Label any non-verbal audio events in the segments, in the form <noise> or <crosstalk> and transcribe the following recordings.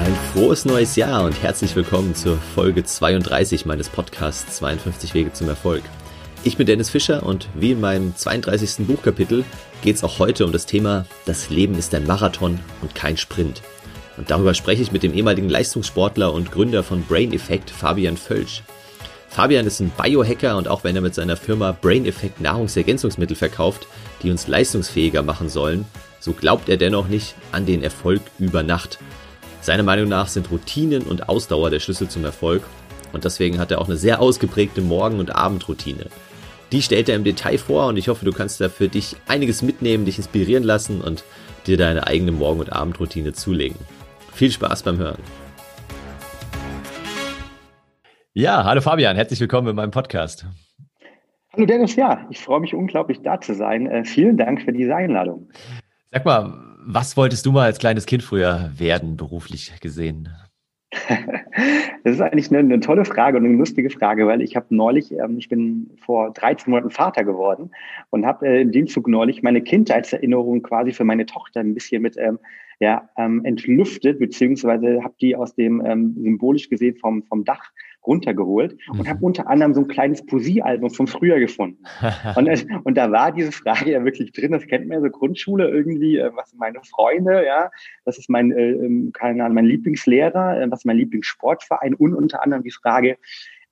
Ein frohes neues Jahr und herzlich willkommen zur Folge 32 meines Podcasts 52 Wege zum Erfolg. Ich bin Dennis Fischer und wie in meinem 32. Buchkapitel geht es auch heute um das Thema Das Leben ist ein Marathon und kein Sprint. Und darüber spreche ich mit dem ehemaligen Leistungssportler und Gründer von Brain Effect, Fabian Völsch. Fabian ist ein Biohacker und auch wenn er mit seiner Firma Brain Effect Nahrungsergänzungsmittel verkauft, die uns leistungsfähiger machen sollen, so glaubt er dennoch nicht an den Erfolg über Nacht. Seiner Meinung nach sind Routinen und Ausdauer der Schlüssel zum Erfolg und deswegen hat er auch eine sehr ausgeprägte Morgen- und Abendroutine. Die stellt er im Detail vor und ich hoffe, du kannst da für dich einiges mitnehmen, dich inspirieren lassen und dir deine eigene Morgen- und Abendroutine zulegen. Viel Spaß beim Hören. Ja, hallo Fabian, herzlich willkommen in meinem Podcast. Hallo Dennis, ja, ich freue mich unglaublich da zu sein. Äh, vielen Dank für diese Einladung. Sag mal, was wolltest du mal als kleines Kind früher werden, beruflich gesehen? <laughs> Das ist eigentlich eine, eine, tolle Frage und eine lustige Frage, weil ich habe neulich, ähm, ich bin vor 13 Monaten Vater geworden und habe äh, im Dienstag neulich meine Kindheitserinnerung quasi für meine Tochter ein bisschen mit ähm, ja, ähm, entlüftet, beziehungsweise habe die aus dem ähm, symbolisch gesehen vom, vom Dach runtergeholt und habe mhm. unter anderem so ein kleines Poesiealbum von früher gefunden. <laughs> und, und da war diese Frage ja wirklich drin, das kennt man ja so Grundschule irgendwie, äh, was sind meine Freunde, ja, das ist mein, äh, ähm, keine Ahnung, mein Lieblingslehrer, äh, was ist mein Lieblingssportverein und unter anderem die Frage,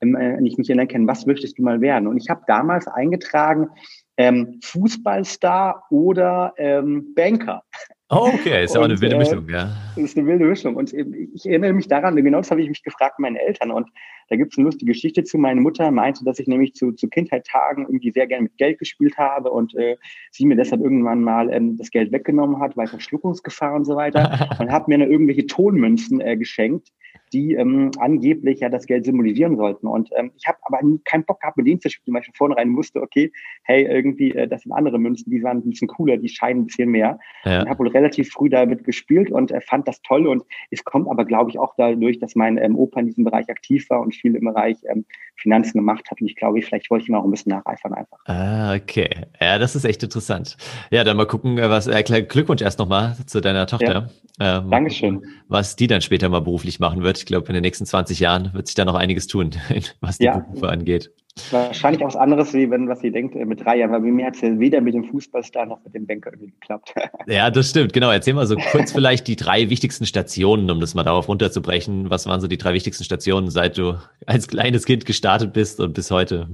ähm, äh, wenn ich mich erinnern kann, was möchtest du mal werden? Und ich habe damals eingetragen, ähm, Fußballstar oder ähm, Banker. Oh, okay, ist ja auch eine wilde äh, Mischung, ja. Das ist eine wilde Mischung. Und ich erinnere mich daran, genau das habe ich mich gefragt, meine Eltern. Und da gibt es eine lustige Geschichte zu. Meine Mutter meinte, dass ich nämlich zu, zu Kindheitstagen irgendwie sehr gerne mit Geld gespielt habe und äh, sie mir deshalb irgendwann mal ähm, das Geld weggenommen hat, bei Verschluckungsgefahr und so weiter. <laughs> und hat mir dann irgendwelche Tonmünzen äh, geschenkt, die ähm, angeblich ja das Geld symbolisieren sollten. Und ähm, ich habe aber nie, keinen Bock gehabt, mit denen zu spielen, weil ich von vornherein wusste, okay, hey, irgendwie, äh, das sind andere Münzen, die waren ein bisschen cooler, die scheinen ein bisschen mehr. Ja. Und habe wohl relativ früh damit gespielt und äh, fand das toll. Und es kommt aber, glaube ich, auch dadurch, dass mein ähm, Opa in diesem Bereich aktiv war und viel im Bereich ähm, Finanzen gemacht hat. Und ich glaube, vielleicht wollte ich ihm auch ein bisschen nacheifern einfach. Ah, okay. Ja, das ist echt interessant. Ja, dann mal gucken, äh, was, äh, Glückwunsch erst nochmal zu deiner Tochter. Ja. Ähm, Dankeschön. Was die dann später mal beruflich machen wird. Ich glaube, in den nächsten 20 Jahren wird sich da noch einiges tun, <laughs> was die ja. Berufe angeht. Wahrscheinlich auch was anderes, wie wenn, was sie denkt, äh, mit drei Jahren, weil bei mir hat es ja weder mit dem Fußballstar noch mit dem Banker irgendwie geklappt. <laughs> Ja, das stimmt, genau. Erzähl mal so kurz vielleicht die drei wichtigsten Stationen, um das mal darauf runterzubrechen. Was waren so die drei wichtigsten Stationen, seit du als kleines Kind gestartet bist und bis heute?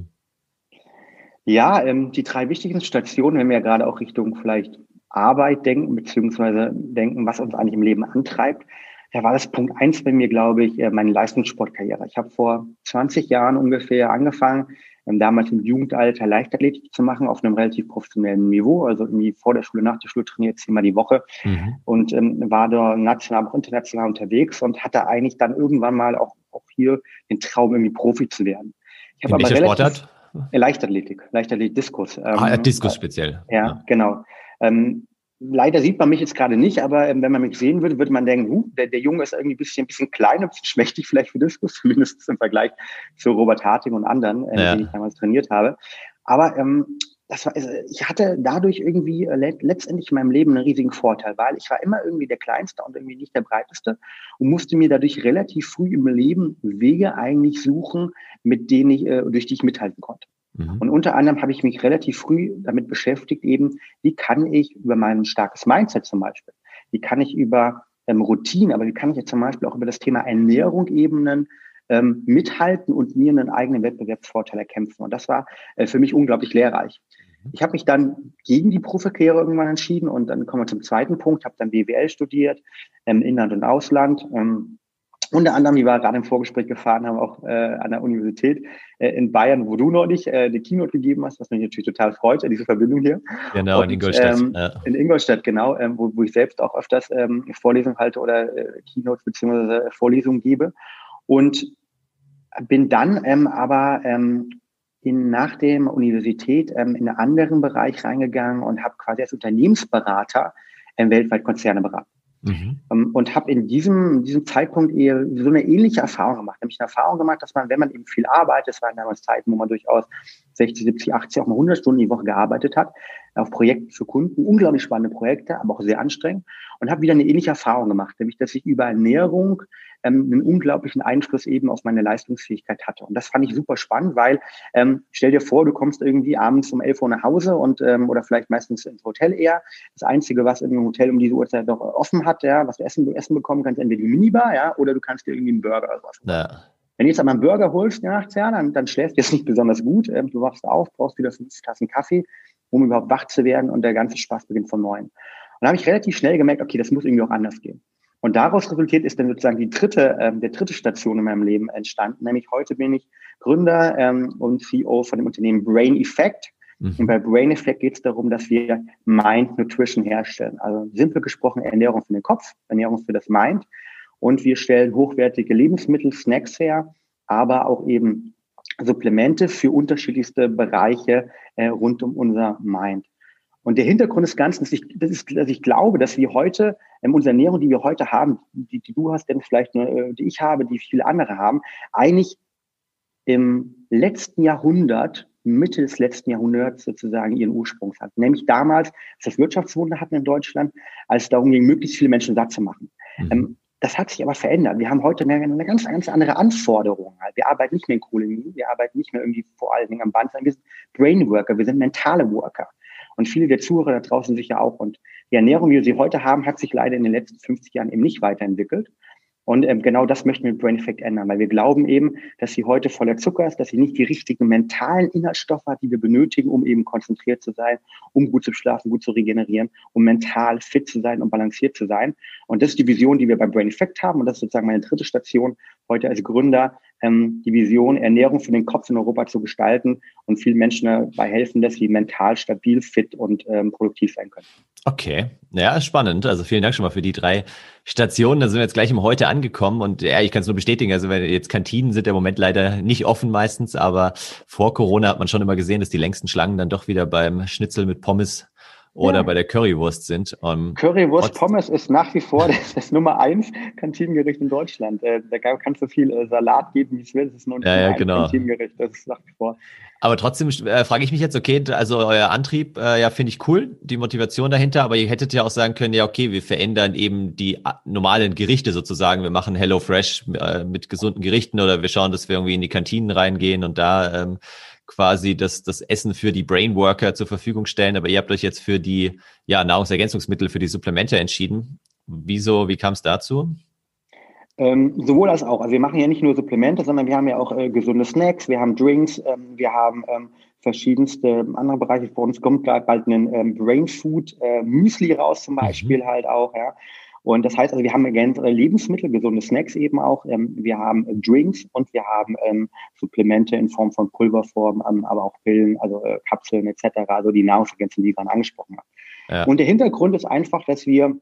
Ja, ähm, die drei wichtigsten Stationen, wenn wir ja gerade auch Richtung vielleicht Arbeit denken, beziehungsweise denken, was uns eigentlich im Leben antreibt, da war das Punkt eins bei mir, glaube ich, äh, meine Leistungssportkarriere. Ich habe vor 20 Jahren ungefähr angefangen, ähm, damals im Jugendalter Leichtathletik zu machen auf einem relativ professionellen Niveau, also irgendwie vor der Schule, nach der Schule trainiert zehnmal die Woche mhm. und ähm, war da national, auch international unterwegs und hatte eigentlich dann irgendwann mal auch, auch hier den Traum, irgendwie Profi zu werden. Ich habe aber relativ, Sportart? Leichtathletik, Leichtathletik, Diskus. Ähm, ah, Diskus speziell. Ja, ja. genau. Ähm, Leider sieht man mich jetzt gerade nicht, aber ähm, wenn man mich sehen würde, würde man denken, huh, der, der Junge ist irgendwie ein bisschen, ein bisschen klein, ein bisschen schmächtig vielleicht für Diskus, <laughs> zumindest im Vergleich zu Robert Harting und anderen, äh, ja. die ich damals trainiert habe. Aber ähm, das war, also ich hatte dadurch irgendwie äh, letztendlich in meinem Leben einen riesigen Vorteil, weil ich war immer irgendwie der Kleinste und irgendwie nicht der Breiteste und musste mir dadurch relativ früh im Leben Wege eigentlich suchen, mit denen ich, äh, durch die ich mithalten konnte. Mhm. Und unter anderem habe ich mich relativ früh damit beschäftigt, eben, wie kann ich über mein starkes Mindset zum Beispiel, wie kann ich über ähm, Routine, aber wie kann ich jetzt zum Beispiel auch über das Thema Ernährung ebenen, ähm, mithalten und mir einen eigenen Wettbewerbsvorteil erkämpfen. Und das war äh, für mich unglaublich lehrreich. Mhm. Ich habe mich dann gegen die Profikarriere irgendwann entschieden und dann kommen wir zum zweiten Punkt, habe dann BWL studiert, ähm, Inland und Ausland. Ähm, unter anderem, die wir gerade im Vorgespräch gefahren haben, auch äh, an der Universität äh, in Bayern, wo du neulich äh, eine Keynote gegeben hast, was mich natürlich total freut, diese Verbindung hier. Genau, Und, in Ingolstadt. Ähm, ja. In Ingolstadt, genau, ähm, wo, wo ich selbst auch öfters ähm, Vorlesungen halte oder äh, Keynotes beziehungsweise Vorlesungen gebe. Und bin dann ähm, aber ähm, in, nach der Universität ähm, in einen anderen Bereich reingegangen und habe quasi als Unternehmensberater ähm, weltweit Konzerne beraten. Mhm. Ähm, und habe in diesem, in diesem Zeitpunkt eher so eine ähnliche Erfahrung gemacht. Nämlich eine Erfahrung gemacht, dass man, wenn man eben viel arbeitet, es waren damals Zeiten, wo man durchaus 60, 70, 80, auch mal 100 Stunden die Woche gearbeitet hat, auf Projekten für Kunden, unglaublich spannende Projekte, aber auch sehr anstrengend und habe wieder eine ähnliche Erfahrung gemacht, nämlich dass ich über Ernährung ähm, einen unglaublichen Einfluss eben auf meine Leistungsfähigkeit hatte. Und das fand ich super spannend, weil ähm, stell dir vor, du kommst irgendwie abends um 11 Uhr nach Hause und ähm, oder vielleicht meistens ins Hotel eher. Das Einzige, was im Hotel um diese Uhrzeit noch offen hat, ja, was du essen, essen bekommen kannst, entweder die Minibar, ja, oder du kannst dir irgendwie einen Burger oder sowas. Ja. Wenn du jetzt einmal einen Burger holst nachts, ja, dann, dann schläfst du jetzt nicht besonders gut. Ähm, du wachst auf, brauchst wieder fünf Tassen Kaffee, um überhaupt wach zu werden und der ganze Spaß beginnt von neuem. Und da habe ich relativ schnell gemerkt, okay, das muss irgendwie auch anders gehen. Und daraus resultiert ist dann sozusagen die dritte, ähm, der dritte Station in meinem Leben entstanden. Nämlich heute bin ich Gründer ähm, und CEO von dem Unternehmen Brain Effect. Mhm. Und bei Brain Effect geht es darum, dass wir Mind Nutrition herstellen. Also simpel gesprochen Ernährung für den Kopf, Ernährung für das Mind. Und wir stellen hochwertige Lebensmittel, Snacks her, aber auch eben Supplemente für unterschiedlichste Bereiche äh, rund um unser Mind. Und der Hintergrund des Ganzen ist, das ist, dass ich glaube, dass wir heute, ähm, unsere Ernährung, die wir heute haben, die, die du hast, denn vielleicht nur, äh, die ich habe, die viele andere haben, eigentlich im letzten Jahrhundert, Mitte des letzten Jahrhunderts sozusagen ihren Ursprung hat. Nämlich damals, als das Wirtschaftswunder hatten in Deutschland, als es darum ging, möglichst viele Menschen satt zu machen. Mhm. Ähm, das hat sich aber verändert. Wir haben heute eine, eine ganz, ganz andere Anforderung. Wir arbeiten nicht mehr in Kohleminen, wir arbeiten nicht mehr irgendwie vor allen Dingen am Band, sondern wir sind Brainworker, wir sind mentale Worker. Und viele der Zuhörer da draußen sicher auch. Und die Ernährung, wie wir sie heute haben, hat sich leider in den letzten 50 Jahren eben nicht weiterentwickelt. Und ähm, genau das möchten wir mit Brain Effect ändern, weil wir glauben eben, dass sie heute voller Zucker ist, dass sie nicht die richtigen mentalen Inhaltsstoffe hat, die wir benötigen, um eben konzentriert zu sein, um gut zu schlafen, gut zu regenerieren, um mental fit zu sein und balanciert zu sein. Und das ist die Vision, die wir beim Brain Effect haben. Und das ist sozusagen meine dritte Station heute als Gründer, ähm, die Vision, Ernährung für den Kopf in Europa zu gestalten und vielen Menschen dabei helfen, dass sie mental stabil, fit und ähm, produktiv sein können. Okay, ja, spannend. Also vielen Dank schon mal für die drei Stationen. Da sind wir jetzt gleich im Heute angekommen und ja, ich kann es nur bestätigen. Also wenn jetzt Kantinen sind im Moment leider nicht offen meistens, aber vor Corona hat man schon immer gesehen, dass die längsten Schlangen dann doch wieder beim Schnitzel mit Pommes oder ja. bei der Currywurst sind. Um, ähm, Currywurst Pommes ist nach wie vor das, das Nummer eins Kantinengericht in Deutschland. Äh, da kannst du viel äh, Salat geben, wie es will. Das ist nur ein ja, ja, genau. Kantinengericht. Das ist nach wie vor. Aber trotzdem äh, frage ich mich jetzt, okay, also euer Antrieb, äh, ja, finde ich cool, die Motivation dahinter, aber ihr hättet ja auch sagen können, ja, okay, wir verändern eben die äh, normalen Gerichte sozusagen. Wir machen Hello Fresh äh, mit gesunden Gerichten oder wir schauen, dass wir irgendwie in die Kantinen reingehen und da ähm, quasi das, das Essen für die Brainworker zur Verfügung stellen, aber ihr habt euch jetzt für die ja, Nahrungsergänzungsmittel, für die Supplemente entschieden. Wieso, wie kam es dazu? Ähm, sowohl als auch. Also wir machen ja nicht nur Supplemente, sondern wir haben ja auch äh, gesunde Snacks, wir haben Drinks, ähm, wir haben ähm, verschiedenste andere Bereiche. Vor uns kommt bald ein ähm, Brain Food äh, Müsli raus zum mhm. Beispiel mhm. halt auch, ja. Und das heißt also, wir haben generell Lebensmittel, gesunde Snacks eben auch. Ähm, wir haben äh, Drinks und wir haben ähm, Supplemente in Form von Pulverform, ähm, aber auch Pillen, also äh, Kapseln etc., also die Nahrungsergänzungen, die ich angesprochen habe. Ja. Und der Hintergrund ist einfach, dass wir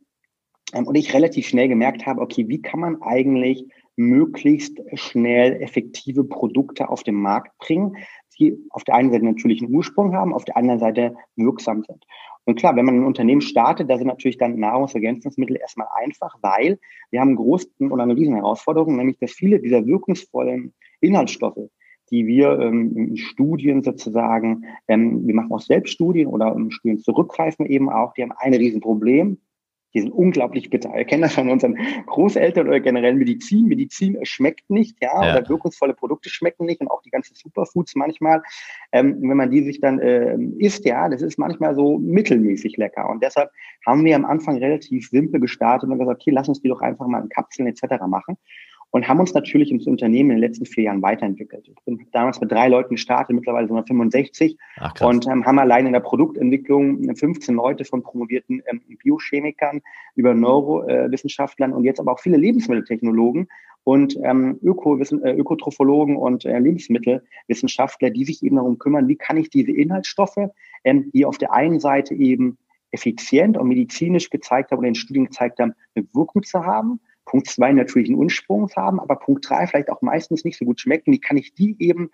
und ich relativ schnell gemerkt habe, okay, wie kann man eigentlich möglichst schnell effektive Produkte auf den Markt bringen, die auf der einen Seite natürlich einen Ursprung haben, auf der anderen Seite wirksam sind. Und klar, wenn man ein Unternehmen startet, da sind natürlich dann Nahrungsergänzungsmittel erstmal einfach, weil wir haben einen großen oder eine riesen Herausforderung, nämlich dass viele dieser wirkungsvollen Inhaltsstoffe, die wir ähm, in Studien sozusagen, ähm, wir machen auch Selbststudien oder um Studien zurückgreifen eben auch, die haben ein Riesenproblem, die sind unglaublich bitter. Wir kennen das von unseren Großeltern oder generell Medizin. Medizin schmeckt nicht, ja, ja. oder wirkungsvolle Produkte schmecken nicht und auch die ganzen Superfoods manchmal. Ähm, wenn man die sich dann äh, isst, ja, das ist manchmal so mittelmäßig lecker. Und deshalb haben wir am Anfang relativ simpel gestartet und gesagt, okay, lass uns die doch einfach mal in Kapseln etc. machen und haben uns natürlich ins Unternehmen in den letzten vier Jahren weiterentwickelt. Ich bin damals mit drei Leuten gestartet, mittlerweile sind wir 65 Ach, und ähm, haben allein in der Produktentwicklung 15 Leute von promovierten ähm, Biochemikern über Neurowissenschaftlern äh, und jetzt aber auch viele Lebensmitteltechnologen und ähm, Ökowissen, äh, Ökotrophologen und äh, Lebensmittelwissenschaftler, die sich eben darum kümmern, wie kann ich diese Inhaltsstoffe, ähm, die auf der einen Seite eben effizient und medizinisch gezeigt haben oder in Studien gezeigt haben, eine Wirkung zu haben, Punkt zwei natürlich einen Ursprung haben, aber Punkt drei vielleicht auch meistens nicht so gut schmecken. Wie kann ich die eben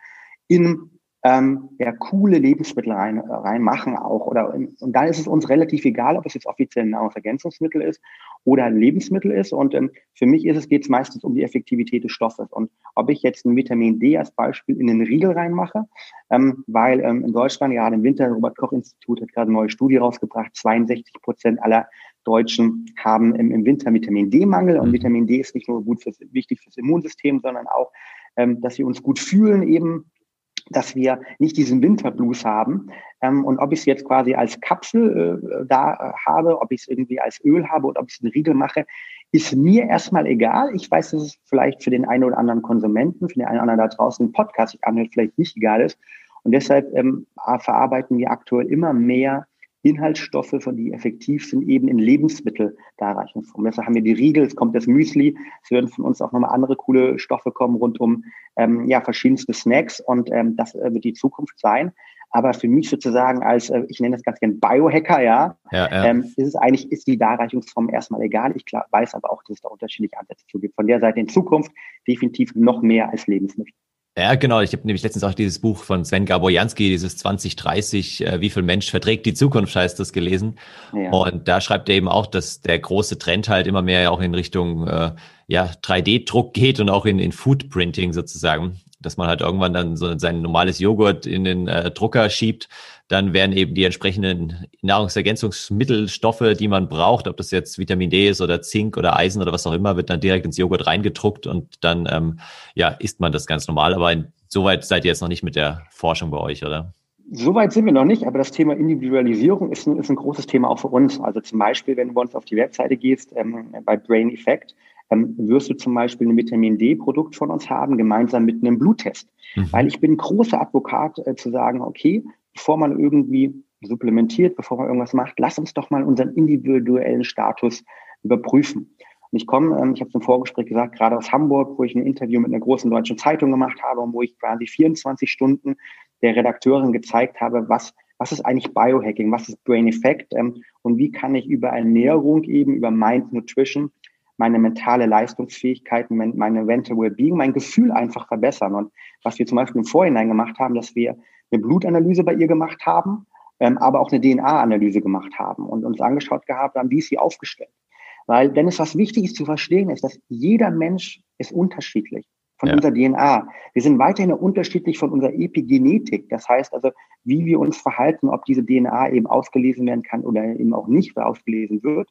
in ähm, ja, coole Lebensmittel rein, reinmachen auch. Oder, und dann ist es uns relativ egal, ob es jetzt offiziell ein Nahrungsergänzungsmittel ist oder ein Lebensmittel ist. Und ähm, für mich ist es, geht es meistens um die Effektivität des Stoffes. Und ob ich jetzt ein Vitamin D als Beispiel in den Riegel reinmache, ähm, weil ähm, in Deutschland, gerade im Winter, Robert Koch Institut hat gerade eine neue Studie rausgebracht, 62 Prozent aller Deutschen haben im, im Winter Vitamin D-Mangel. Und mhm. Vitamin D ist nicht nur gut fürs, wichtig fürs Immunsystem, sondern auch, ähm, dass wir uns gut fühlen eben dass wir nicht diesen Winterblues haben. Ähm, und ob ich es jetzt quasi als Kapsel äh, da äh, habe, ob ich es irgendwie als Öl habe oder ob ich es in Riegel mache, ist mir erstmal egal. Ich weiß, dass es vielleicht für den einen oder anderen Konsumenten, für den einen oder anderen da draußen einen Podcast sich anhört, vielleicht nicht egal ist. Und deshalb ähm, verarbeiten wir aktuell immer mehr Inhaltsstoffe, von die effektiv sind, eben in Lebensmitteldarreichungsform. Deshalb haben wir die Riegel, es kommt das Müsli, es werden von uns auch nochmal andere coole Stoffe kommen rund um ähm, ja, verschiedenste Snacks und ähm, das äh, wird die Zukunft sein. Aber für mich sozusagen als, äh, ich nenne das ganz gerne Biohacker, ja, ja, ja. Ähm, ist es eigentlich, ist die Darreichungsform erstmal egal. Ich klar, weiß aber auch, dass es da unterschiedliche Ansätze zu gibt. Von der Seite in Zukunft definitiv noch mehr als Lebensmittel. Ja, genau. Ich habe nämlich letztens auch dieses Buch von Sven Gaborjanski, dieses 2030, äh, wie viel Mensch verträgt die Zukunft, heißt das gelesen. Ja. Und da schreibt er eben auch, dass der große Trend halt immer mehr auch in Richtung äh, ja, 3D-Druck geht und auch in, in Foodprinting sozusagen dass man halt irgendwann dann so sein normales Joghurt in den äh, Drucker schiebt, dann werden eben die entsprechenden Nahrungsergänzungsmittelstoffe, die man braucht, ob das jetzt Vitamin D ist oder Zink oder Eisen oder was auch immer, wird dann direkt ins Joghurt reingedruckt und dann ähm, ja isst man das ganz normal. Aber soweit seid ihr jetzt noch nicht mit der Forschung bei euch, oder? Soweit sind wir noch nicht, aber das Thema Individualisierung ist ein, ist ein großes Thema auch für uns. Also zum Beispiel, wenn du bei uns auf die Webseite gehst, ähm, bei Brain Effect, ähm, wirst du zum Beispiel ein Vitamin D-Produkt von uns haben, gemeinsam mit einem Bluttest. Mhm. Weil ich bin großer Advokat äh, zu sagen, okay, bevor man irgendwie supplementiert, bevor man irgendwas macht, lass uns doch mal unseren individuellen Status überprüfen. Und ich komme, ähm, ich habe es im Vorgespräch gesagt, gerade aus Hamburg, wo ich ein Interview mit einer großen deutschen Zeitung gemacht habe und wo ich quasi 24 Stunden der Redakteurin gezeigt habe, was was ist eigentlich Biohacking, was ist Brain Effect ähm, und wie kann ich über Ernährung eben, über Mind Nutrition meine mentale Leistungsfähigkeit, meine Mental Wellbeing, mein Gefühl einfach verbessern. Und was wir zum Beispiel im Vorhinein gemacht haben, dass wir eine Blutanalyse bei ihr gemacht haben, ähm, aber auch eine DNA-Analyse gemacht haben und uns angeschaut gehabt haben, wie ist sie aufgestellt. Weil, denn es was wichtig ist zu verstehen, ist, dass jeder Mensch ist unterschiedlich von ja. unserer DNA. Wir sind weiterhin unterschiedlich von unserer Epigenetik. Das heißt also, wie wir uns verhalten, ob diese DNA eben ausgelesen werden kann oder eben auch nicht ausgelesen wird.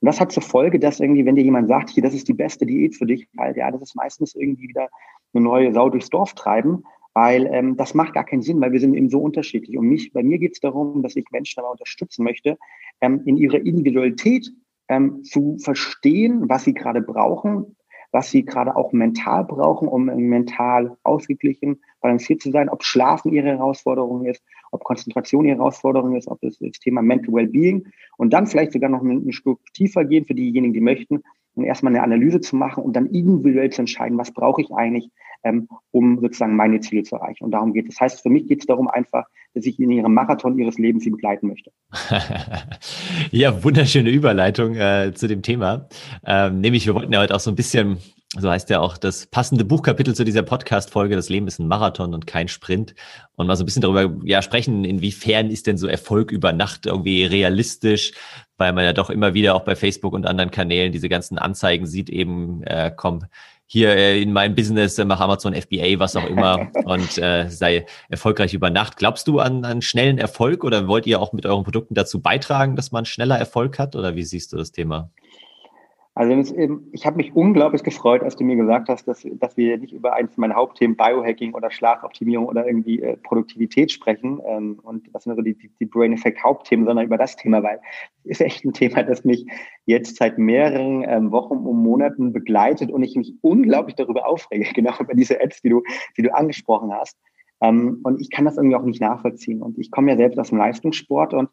Und das hat zur Folge, dass irgendwie, wenn dir jemand sagt, hier, das ist die beste Diät für dich, halt, ja, das ist meistens irgendwie wieder eine neue Sau durchs Dorf treiben, weil ähm, das macht gar keinen Sinn, weil wir sind eben so unterschiedlich. Und mich, bei mir geht es darum, dass ich Menschen dabei unterstützen möchte, ähm, in ihrer Individualität ähm, zu verstehen, was sie gerade brauchen, was sie gerade auch mental brauchen, um mental ausgeglichen, balanciert zu sein, ob Schlafen ihre Herausforderung ist, ob Konzentration ihre Herausforderung ist, ob das, das Thema Mental Wellbeing und dann vielleicht sogar noch ein, ein Stück tiefer gehen für diejenigen, die möchten, um erstmal eine Analyse zu machen und dann individuell zu entscheiden, was brauche ich eigentlich, ähm, um sozusagen meine Ziele zu erreichen. Und darum geht es. Das heißt, für mich geht es darum einfach, dass ich in ihrem Marathon ihres Lebens sie begleiten möchte. <laughs> ja, wunderschöne Überleitung äh, zu dem Thema. Ähm, nämlich, wir wollten ja heute auch so ein bisschen so heißt ja auch das passende Buchkapitel zu dieser Podcast-Folge. Das Leben ist ein Marathon und kein Sprint. Und mal so ein bisschen darüber ja, sprechen, inwiefern ist denn so Erfolg über Nacht irgendwie realistisch, weil man ja doch immer wieder auch bei Facebook und anderen Kanälen diese ganzen Anzeigen sieht, eben äh, komm, hier äh, in mein Business, äh, mach Amazon FBA, was auch immer <laughs> und äh, sei erfolgreich über Nacht. Glaubst du an, an schnellen Erfolg oder wollt ihr auch mit euren Produkten dazu beitragen, dass man schneller Erfolg hat oder wie siehst du das Thema? Also ich habe mich unglaublich gefreut, als du mir gesagt hast, dass, dass wir nicht über eins meiner Hauptthemen Biohacking oder Schlafoptimierung oder irgendwie äh, Produktivität sprechen. Ähm, und das sind so die, die, Brain Effect Hauptthemen, sondern über das Thema, weil es ist echt ein Thema, das mich jetzt seit mehreren ähm, Wochen und Monaten begleitet und ich mich unglaublich darüber aufrege, <laughs> genau über diese Ads, die du, die du angesprochen hast. Ähm, und ich kann das irgendwie auch nicht nachvollziehen. Und ich komme ja selbst aus dem Leistungssport und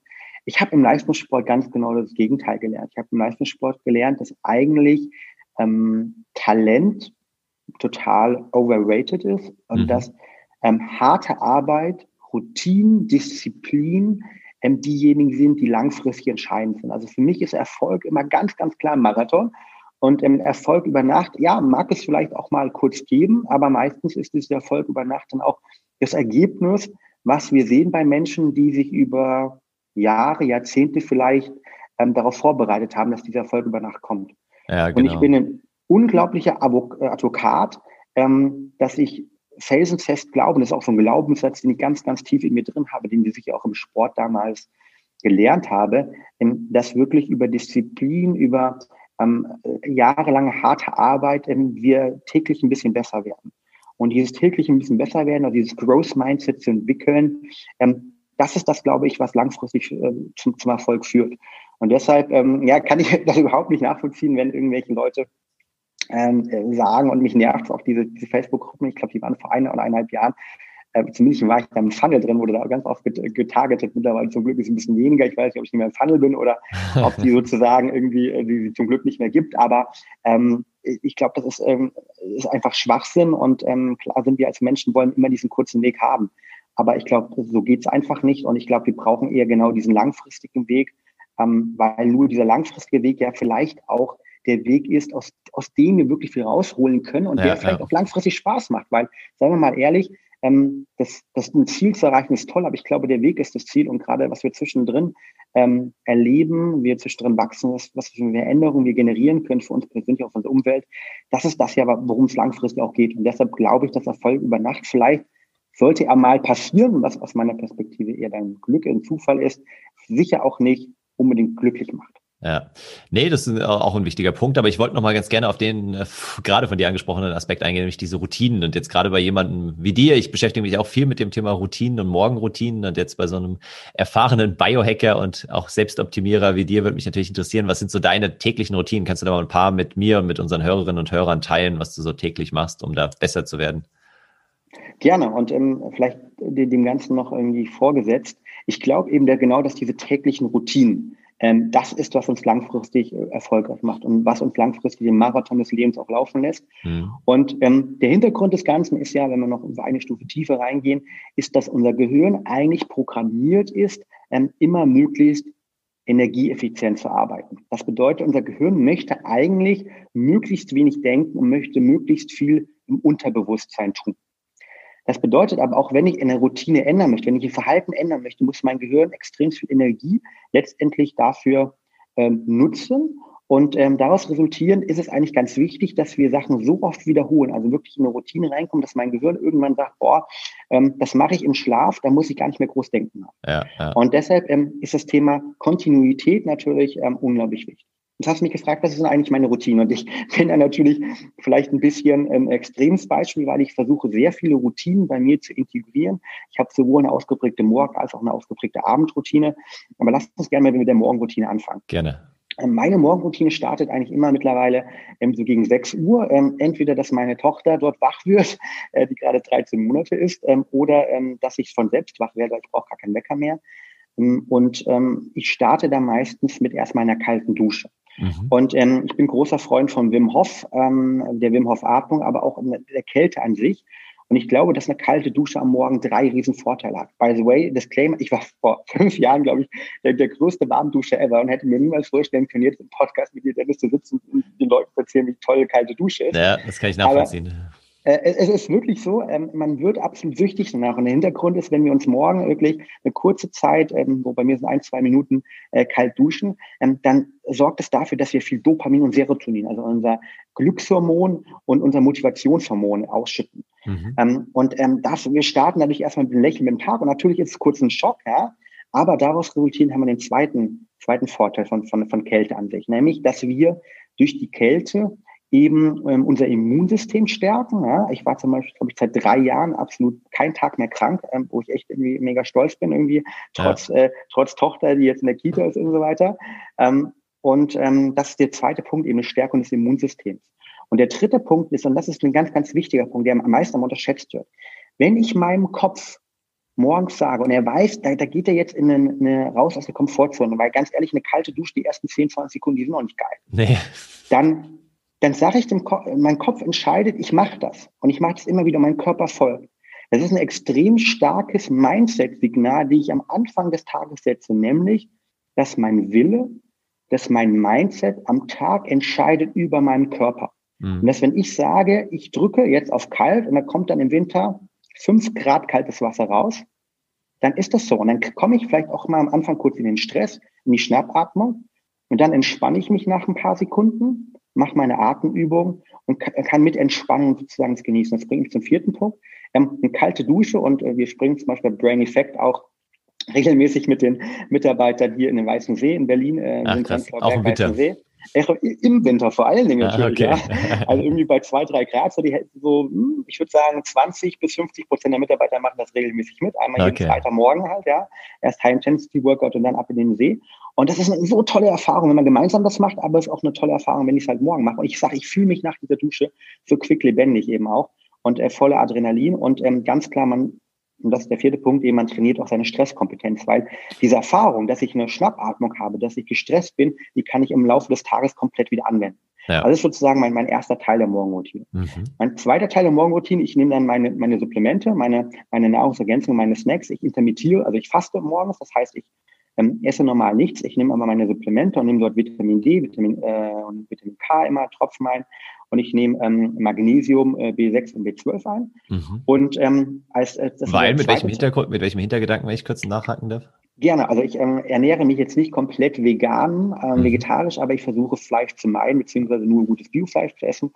ich habe im Leistungssport ganz genau das Gegenteil gelernt. Ich habe im Leistungssport gelernt, dass eigentlich ähm, Talent total overrated ist und mhm. dass ähm, harte Arbeit, Routine, Disziplin ähm, diejenigen sind, die langfristig entscheidend sind. Also für mich ist Erfolg immer ganz, ganz klar ein Marathon. Und ähm, Erfolg über Nacht, ja, mag es vielleicht auch mal kurz geben, aber meistens ist dieser Erfolg über Nacht dann auch das Ergebnis, was wir sehen bei Menschen, die sich über Jahre, Jahrzehnte vielleicht ähm, darauf vorbereitet haben, dass dieser Erfolg über Nacht kommt. Ja, genau. Und ich genau. bin ein unglaublicher äh, Advokat, ähm, dass ich felsenfest glaube, und das ist auch so ein Glaubenssatz, den ich ganz, ganz tief in mir drin habe, den ich sicher auch im Sport damals gelernt habe, ähm, dass wirklich über Disziplin, über ähm, jahrelange harte Arbeit ähm, wir täglich ein bisschen besser werden. Und dieses täglich ein bisschen besser werden oder dieses Growth Mindset zu entwickeln, ähm, das ist das, glaube ich, was langfristig äh, zum, zum Erfolg führt. Und deshalb ähm, ja, kann ich <laughs> das überhaupt nicht nachvollziehen, wenn irgendwelche Leute ähm, äh, sagen und mich nervt auch diese, diese Facebook-Gruppen, ich glaube, die waren vor einer oder eineinhalb Jahren, äh, zumindest war ich da im Funnel drin, wurde da ganz oft getargetet. Mittlerweile zum Glück ist es ein bisschen weniger. Ich weiß nicht, ob ich nicht mehr im Funnel bin oder <laughs> ob die sozusagen irgendwie, äh, die, die zum Glück nicht mehr gibt. Aber ähm, ich glaube, das ist, ähm, ist einfach Schwachsinn und ähm, klar sind wir als Menschen wollen immer diesen kurzen Weg haben. Aber ich glaube, so geht's einfach nicht und ich glaube, wir brauchen eher genau diesen langfristigen Weg, ähm, weil nur dieser langfristige Weg ja vielleicht auch der Weg ist, aus, aus dem wir wirklich viel rausholen können und ja, der vielleicht ja. auch langfristig Spaß macht. Weil, sagen wir mal ehrlich, ähm, das, das ein Ziel zu erreichen ist toll, aber ich glaube, der Weg ist das Ziel und gerade was wir zwischendrin ähm, erleben, wir zwischendrin wachsen, was, was für Veränderungen wir generieren können für uns persönlich, auf unsere Umwelt, das ist das ja, worum es langfristig auch geht. Und deshalb glaube ich, dass Erfolg über Nacht vielleicht sollte er mal passieren, was aus meiner Perspektive eher dein Glück, ein Zufall ist, sicher auch nicht unbedingt glücklich macht. Ja, nee, das ist auch ein wichtiger Punkt, aber ich wollte noch mal ganz gerne auf den äh, gerade von dir angesprochenen Aspekt eingehen, nämlich diese Routinen. Und jetzt gerade bei jemandem wie dir, ich beschäftige mich auch viel mit dem Thema Routinen und Morgenroutinen und jetzt bei so einem erfahrenen Biohacker und auch Selbstoptimierer wie dir würde mich natürlich interessieren, was sind so deine täglichen Routinen? Kannst du da mal ein paar mit mir und mit unseren Hörerinnen und Hörern teilen, was du so täglich machst, um da besser zu werden? Gerne und ähm, vielleicht dem Ganzen noch irgendwie vorgesetzt. Ich glaube eben der, genau, dass diese täglichen Routinen, ähm, das ist, was uns langfristig äh, erfolgreich macht und was uns langfristig den Marathon des Lebens auch laufen lässt. Mhm. Und ähm, der Hintergrund des Ganzen ist ja, wenn wir noch eine Stufe tiefer reingehen, ist, dass unser Gehirn eigentlich programmiert ist, ähm, immer möglichst energieeffizient zu arbeiten. Das bedeutet, unser Gehirn möchte eigentlich möglichst wenig denken und möchte möglichst viel im Unterbewusstsein tun. Das bedeutet aber auch, wenn ich eine Routine ändern möchte, wenn ich ein Verhalten ändern möchte, muss mein Gehirn extrem viel Energie letztendlich dafür ähm, nutzen. Und ähm, daraus resultierend ist es eigentlich ganz wichtig, dass wir Sachen so oft wiederholen, also wirklich in eine Routine reinkommen, dass mein Gehirn irgendwann sagt, boah, ähm, das mache ich im Schlaf, da muss ich gar nicht mehr groß denken. Ja, ja. Und deshalb ähm, ist das Thema Kontinuität natürlich ähm, unglaublich wichtig. Jetzt hast mich gefragt, was ist denn eigentlich meine Routine? Und ich <laughs> bin da natürlich vielleicht ein bisschen ein extremes Beispiel, weil ich versuche, sehr viele Routinen bei mir zu integrieren. Ich habe sowohl eine ausgeprägte Morgen- als auch eine ausgeprägte Abendroutine. Aber lass uns gerne mal mit der Morgenroutine anfangen. Gerne. Ähm, meine Morgenroutine startet eigentlich immer mittlerweile ähm, so gegen 6 Uhr. Ähm, entweder, dass meine Tochter dort wach wird, <laughs> äh, die gerade 13 Monate ist, ähm, oder ähm, dass ich von selbst wach werde, weil ich brauche gar keinen Wecker mehr. Ähm, und ich starte da meistens mit erstmal einer kalten Dusche. Mhm. Und ähm, ich bin großer Freund von Wim Hof, ähm, der Wim Hof Atmung, aber auch der Kälte an sich. Und ich glaube, dass eine kalte Dusche am Morgen drei riesen Vorteile hat. By the way, Disclaimer, ich war vor <laughs> fünf Jahren, glaube ich, der, der größte Warmdusche ever und hätte mir niemals vorstellen können, jetzt im Podcast mit dir, Dennis, zu sitzen und den Leuten zu erzählen, wie toll kalte Dusche ist. Ja, das kann ich nachvollziehen. Aber es ist wirklich so, ähm, man wird absolut süchtig danach. Und der Hintergrund ist, wenn wir uns morgen wirklich eine kurze Zeit, ähm, wo bei mir sind ein, zwei Minuten äh, kalt duschen, ähm, dann sorgt es dafür, dass wir viel Dopamin und Serotonin, also unser Glückshormon und unser Motivationshormon ausschütten. Mhm. Und das, wir starten dadurch erstmal mit einem Lächeln im Tag und natürlich ist es kurz ein Schock, ja. Aber daraus resultieren haben wir den zweiten, zweiten Vorteil von, von, von Kälte an sich, nämlich, dass wir durch die Kälte eben ähm, unser Immunsystem stärken. Ja. Ich war zum Beispiel, glaube ich, seit drei Jahren absolut keinen Tag mehr krank, ähm, wo ich echt irgendwie mega stolz bin, irgendwie, trotz, ja. äh, trotz Tochter, die jetzt in der Kita ist und so weiter. Ähm, und ähm, das ist der zweite Punkt, eben eine Stärkung des Immunsystems. Und der dritte Punkt ist, und das ist ein ganz, ganz wichtiger Punkt, der am meisten unterschätzt wird. Wenn ich meinem Kopf morgens sage und er weiß, da, da geht er jetzt in eine, eine, raus aus der Komfortzone, weil ganz ehrlich, eine kalte Dusche, die ersten 10, 20 Sekunden, die sind noch nicht geil. Nee. Dann dann sage ich dem Kopf, mein Kopf entscheidet, ich mache das. Und ich mache das immer wieder, mein Körper folgt. Das ist ein extrem starkes Mindset-Signal, die ich am Anfang des Tages setze, nämlich, dass mein Wille, dass mein Mindset am Tag entscheidet über meinen Körper. Mhm. Und dass wenn ich sage, ich drücke jetzt auf kalt und dann kommt dann im Winter fünf Grad kaltes Wasser raus, dann ist das so. Und dann komme ich vielleicht auch mal am Anfang kurz in den Stress, in die Schnappatmung. Und dann entspanne ich mich nach ein paar Sekunden, mache meine Atemübung und kann mit Entspannung sozusagen es genießen. Das bringt mich zum vierten Punkt. Ähm, eine kalte Dusche und äh, wir springen zum Beispiel bei Brain Effect auch regelmäßig mit den Mitarbeitern hier in den Weißen See in Berlin. Äh, Ach, krass. Auch im Winter. See. Im Winter vor allen Dingen natürlich, ah, okay. ja. Also irgendwie bei zwei, drei Grad, so, die, so hm, ich würde sagen, 20 bis 50 Prozent der Mitarbeiter machen das regelmäßig mit. Einmal okay. jeden Freitagmorgen halt, ja. Erst High-Intensity-Workout und dann ab in den See. Und das ist eine so tolle Erfahrung, wenn man gemeinsam das macht, aber es ist auch eine tolle Erfahrung, wenn ich es halt morgen mache. Und ich sage, ich fühle mich nach dieser Dusche so quick lebendig eben auch und äh, voller Adrenalin. Und ähm, ganz klar, man und das ist der vierte Punkt, eben man trainiert auch seine Stresskompetenz, weil diese Erfahrung, dass ich eine Schnappatmung habe, dass ich gestresst bin, die kann ich im Laufe des Tages komplett wieder anwenden. Ja. Also das ist sozusagen mein, mein erster Teil der Morgenroutine. Mhm. Mein zweiter Teil der Morgenroutine, ich nehme dann meine, meine Supplemente, meine, meine Nahrungsergänzung, meine Snacks, ich intermittiere, also ich faste morgens, das heißt, ich ähm, esse normal nichts, ich nehme aber meine Supplemente und nehme dort Vitamin D, Vitamin, äh, und Vitamin K immer, Tropfen ein und ich nehme ähm, Magnesium, äh, B6 und B12 ein. Mhm. Und ähm, als, äh, das Weil mit welchem Hintergrund, mit welchem Hintergedanken, wenn ich kurz nachhaken darf? Gerne. Also ich ähm, ernähre mich jetzt nicht komplett vegan, äh, mhm. vegetarisch, aber ich versuche Fleisch zu meiden, beziehungsweise nur gutes Biofleisch zu essen.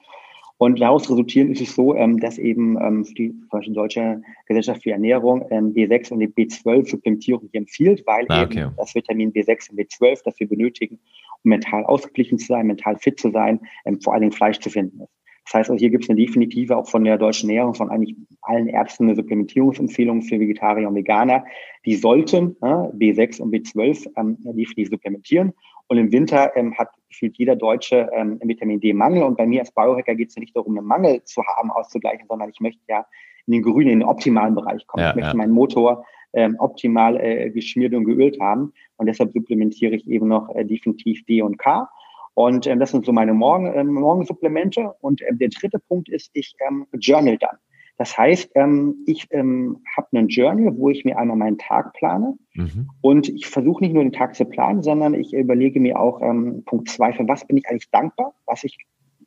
Und daraus resultierend ist es so, ähm, dass eben ähm, die zum Beispiel Deutsche Gesellschaft für Ernährung ähm, B6 und B12 Supplementierung hier empfiehlt, weil ah, okay. eben das Vitamin B6 und B12, das wir benötigen, um mental ausgeglichen zu sein, mental fit zu sein, vor allen Dingen Fleisch zu finden ist. Das heißt, also hier gibt es eine definitive, auch von der deutschen Ernährung, von eigentlich allen Ärzten eine Supplementierungsempfehlung für Vegetarier und Veganer. Die sollten äh, B6 und B12 ähm, definitiv supplementieren. Und im Winter ähm, hat gefühlt jeder Deutsche ähm, Vitamin D-Mangel. Und bei mir als Biohacker geht es ja nicht darum, einen Mangel zu haben, auszugleichen, sondern ich möchte ja in den grünen, in den optimalen Bereich kommen. Ja, ich möchte ja. meinen Motor ähm, optimal äh, geschmiert und geölt haben. Und deshalb supplementiere ich eben noch äh, definitiv D und K. Und ähm, das sind so meine Morgen, ähm, Morgensupplemente. Und ähm, der dritte Punkt ist, ich ähm, journal dann. Das heißt, ähm, ich ähm, habe einen Journal, wo ich mir einmal meinen Tag plane. Mhm. Und ich versuche nicht nur den Tag zu planen, sondern ich überlege mir auch ähm, Punkt zwei, für was bin ich eigentlich dankbar, was ich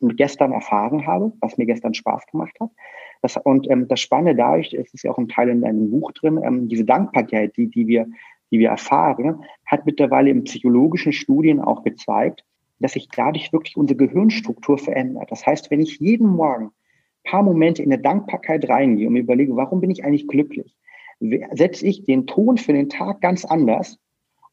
gestern erfahren habe, was mir gestern Spaß gemacht hat. Das, und ähm, das Spannende dadurch, es ist ja auch ein Teil in deinem Buch drin, ähm, diese Dankbarkeit, die, die, wir, die wir erfahren, hat mittlerweile in psychologischen Studien auch gezeigt, dass sich dadurch wirklich unsere Gehirnstruktur verändert. Das heißt, wenn ich jeden Morgen paar Momente in der Dankbarkeit reingehe und mir überlege, warum bin ich eigentlich glücklich, setze ich den Ton für den Tag ganz anders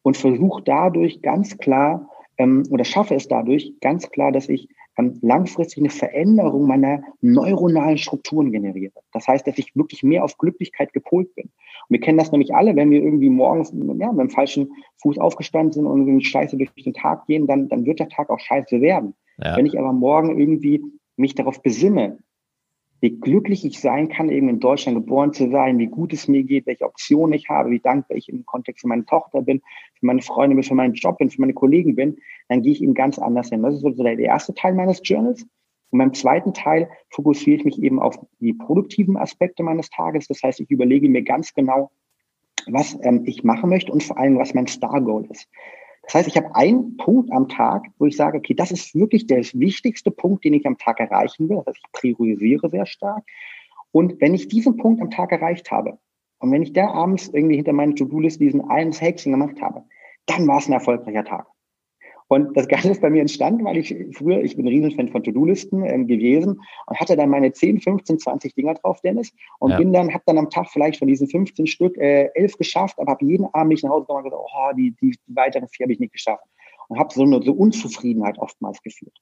und versuche dadurch ganz klar ähm, oder schaffe es dadurch ganz klar, dass ich ähm, langfristig eine Veränderung meiner neuronalen Strukturen generiere. Das heißt, dass ich wirklich mehr auf Glücklichkeit gepolt bin. Und wir kennen das nämlich alle, wenn wir irgendwie morgens ja, mit dem falschen Fuß aufgestanden sind und irgendwie scheiße durch den Tag gehen, dann, dann wird der Tag auch scheiße werden. Ja. Wenn ich aber morgen irgendwie mich darauf besinne, wie glücklich ich sein kann, eben in Deutschland geboren zu sein, wie gut es mir geht, welche Optionen ich habe, wie dankbar ich im Kontext für meine Tochter bin, für meine Freunde bin, für meinen Job bin, für meine Kollegen bin, dann gehe ich eben ganz anders hin. Das ist so der erste Teil meines Journals. Und beim zweiten Teil fokussiere ich mich eben auf die produktiven Aspekte meines Tages. Das heißt, ich überlege mir ganz genau, was ähm, ich machen möchte und vor allem, was mein Star Goal ist. Das heißt, ich habe einen Punkt am Tag, wo ich sage, okay, das ist wirklich der wichtigste Punkt, den ich am Tag erreichen will. Das heißt, ich priorisiere sehr stark. Und wenn ich diesen Punkt am Tag erreicht habe und wenn ich da abends irgendwie hinter meinen To-Do-List diesen einen Häkchen gemacht habe, dann war es ein erfolgreicher Tag. Und das Ganze ist bei mir entstanden, weil ich früher, ich bin ein Riesenfan von To-Do-Listen ähm, gewesen und hatte dann meine 10, 15, 20 Dinger drauf, Dennis. Und ja. bin dann, habe dann am Tag vielleicht von diesen 15 Stück äh, elf geschafft, aber habe jeden Abend mich nach Hause gekommen und gesagt, oh, die, die, die weiteren vier habe ich nicht geschafft. Und habe so eine so Unzufriedenheit oftmals geführt.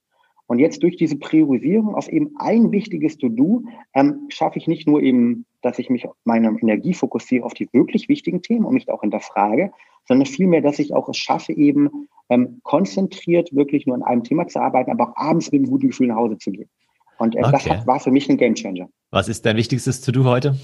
Und jetzt durch diese Priorisierung auf eben ein wichtiges To-Do ähm, schaffe ich nicht nur eben, dass ich mich meine Energie fokussiere auf die wirklich wichtigen Themen und mich auch hinterfrage, sondern vielmehr, dass ich auch es schaffe, eben ähm, konzentriert wirklich nur an einem Thema zu arbeiten, aber auch abends mit einem guten Gefühl nach Hause zu gehen. Und äh, okay. das hat, war für mich ein Gamechanger. Was ist dein wichtigstes To-Do heute?